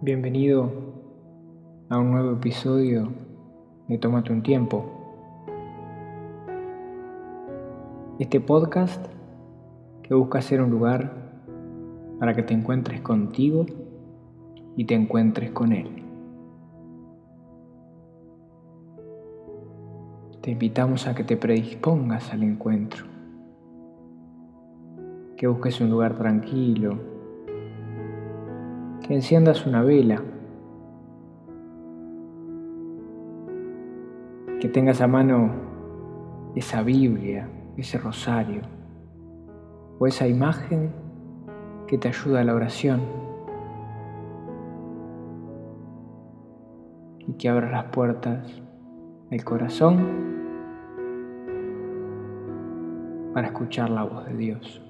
Bienvenido a un nuevo episodio de Tómate un tiempo. Este podcast que busca ser un lugar para que te encuentres contigo y te encuentres con Él. Te invitamos a que te predispongas al encuentro, que busques un lugar tranquilo, que enciendas una vela, que tengas a mano esa Biblia, ese rosario o esa imagen que te ayuda a la oración y que abra las puertas del corazón para escuchar la voz de Dios.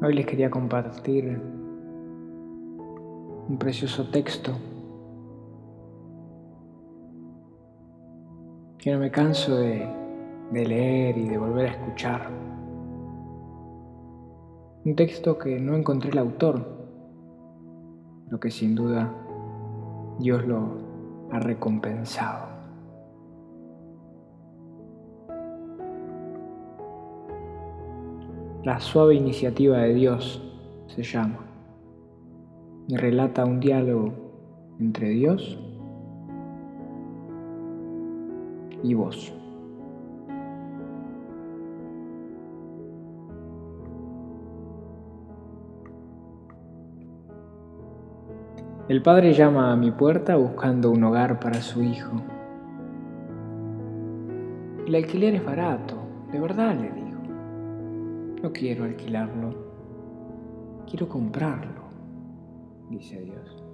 Hoy les quería compartir un precioso texto que no me canso de, leer y de volver a escuchar. Un texto que no encontré el autor, lo que sin duda Dios lo ha recompensado. La suave iniciativa de Dios se llama y relata un diálogo entre Dios y vos. El padre llama a mi puerta buscando un hogar para su hijo. El alquiler es barato, de verdad le digo. No quiero alquilarlo, quiero comprarlo, dice Dios.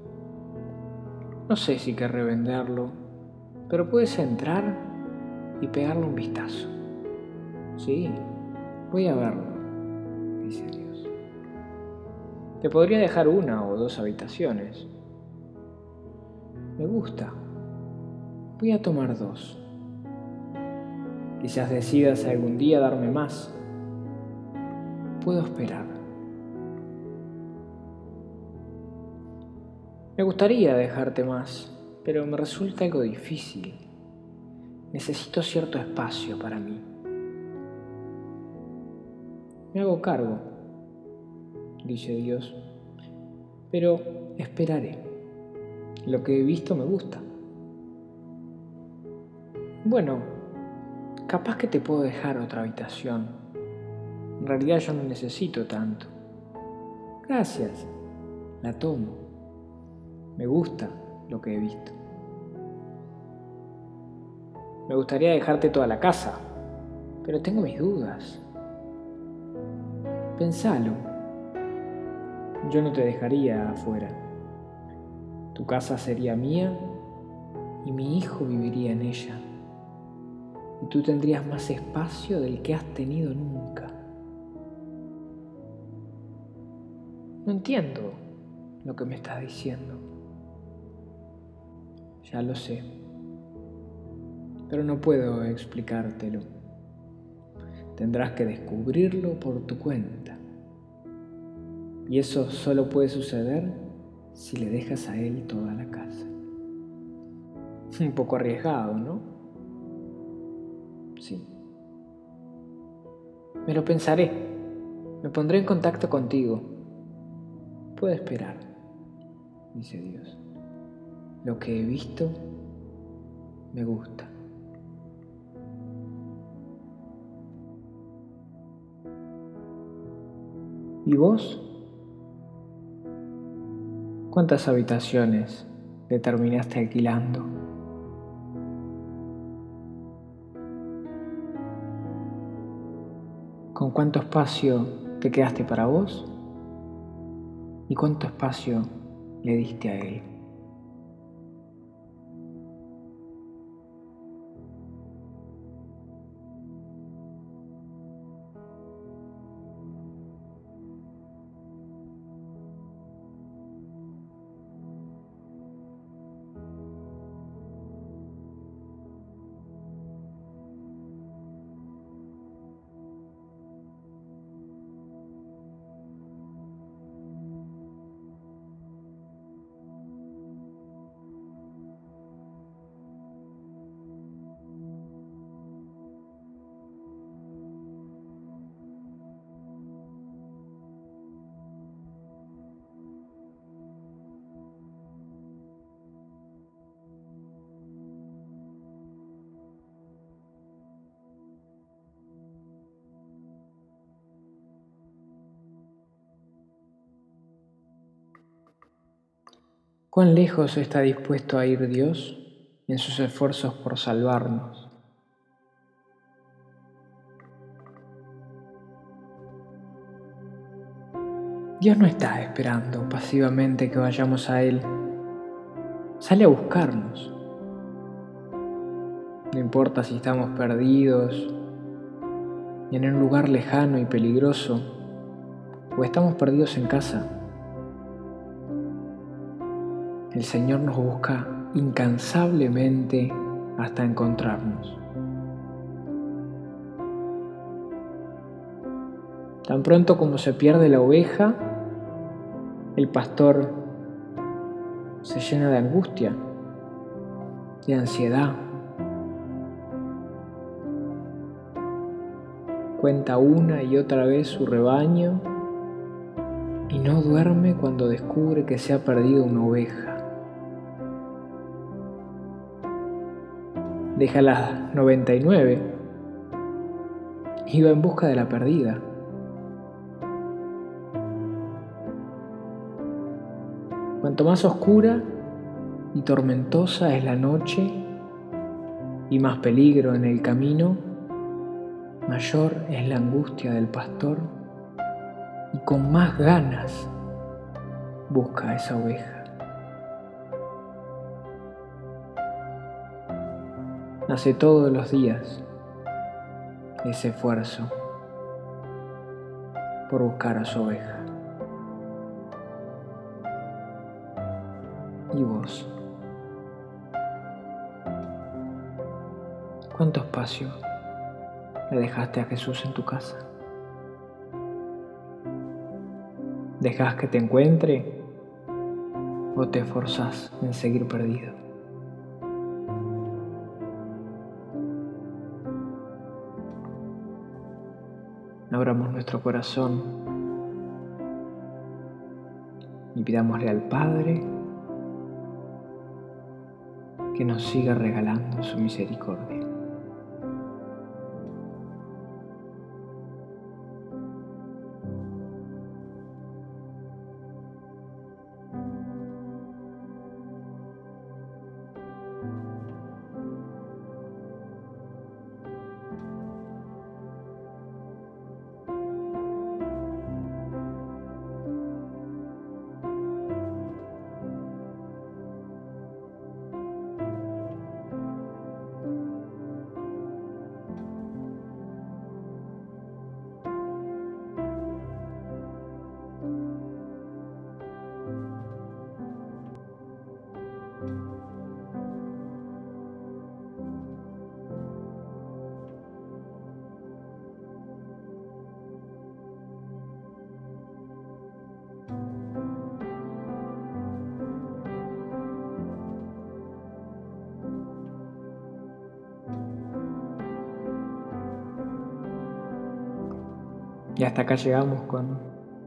No sé si querré venderlo, pero puedes entrar y pegarle un vistazo. Sí, voy a verlo, dice Dios. Te podría dejar una o dos habitaciones. Me gusta. Voy a tomar dos. Quizás decidas algún día darme más puedo esperar. Me gustaría dejarte más, pero me resulta algo difícil. Necesito cierto espacio para mí. Me hago cargo, dice Dios, pero esperaré. Lo que he visto me gusta. Bueno, capaz que te puedo dejar otra habitación en realidad yo no necesito tanto. Gracias, la tomo. Me gusta lo que he visto. Me gustaría dejarte toda la casa, pero tengo mis dudas. Pensalo. Yo no te dejaría afuera. Tu casa sería mía y mi hijo viviría en ella. Y tú tendrías más espacio del que has tenido nunca. No entiendo lo que me estás diciendo. Ya lo sé. Pero no puedo explicártelo. Tendrás que descubrirlo por tu cuenta. Y eso solo puede suceder si le dejas a él toda la casa. Un poco arriesgado, ¿no? Sí. Me lo pensaré. Me pondré en contacto contigo Puedo esperar, dice Dios. Lo que he visto me gusta. ¿Y vos? ¿Cuántas habitaciones te terminaste alquilando? ¿Con cuánto espacio te quedaste para vos? ¿Y cuánto espacio le diste a él? ¿Cuán lejos está dispuesto a ir Dios en sus esfuerzos por salvarnos? Dios no está esperando pasivamente que vayamos a Él. Sale a buscarnos. No importa si estamos perdidos en un lugar lejano y peligroso o estamos perdidos en casa. El Señor nos busca incansablemente hasta encontrarnos. Tan pronto como se pierde la oveja, el pastor se llena de angustia, de ansiedad. Cuenta una y otra vez su rebaño y no duerme cuando descubre que se ha perdido una oveja. Deja las 99 y va en busca de la perdida. Cuanto más oscura y tormentosa es la noche y más peligro en el camino, mayor es la angustia del pastor y con más ganas busca a esa oveja. Hace todos los días ese esfuerzo por buscar a su oveja. ¿Y vos? ¿Cuánto espacio le dejaste a Jesús en tu casa? ¿Dejas que te encuentre o te esforzás en seguir perdido? Abramos nuestro corazón y pidámosle al Padre que nos siga regalando su misericordia. Y hasta acá llegamos con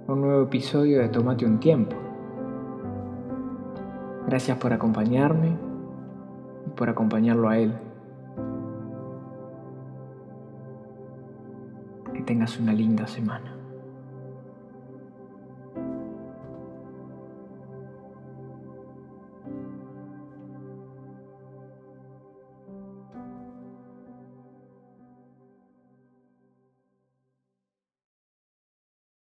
un nuevo episodio de Tomate un tiempo. Gracias por acompañarme y por acompañarlo a él. Que tengas una linda semana.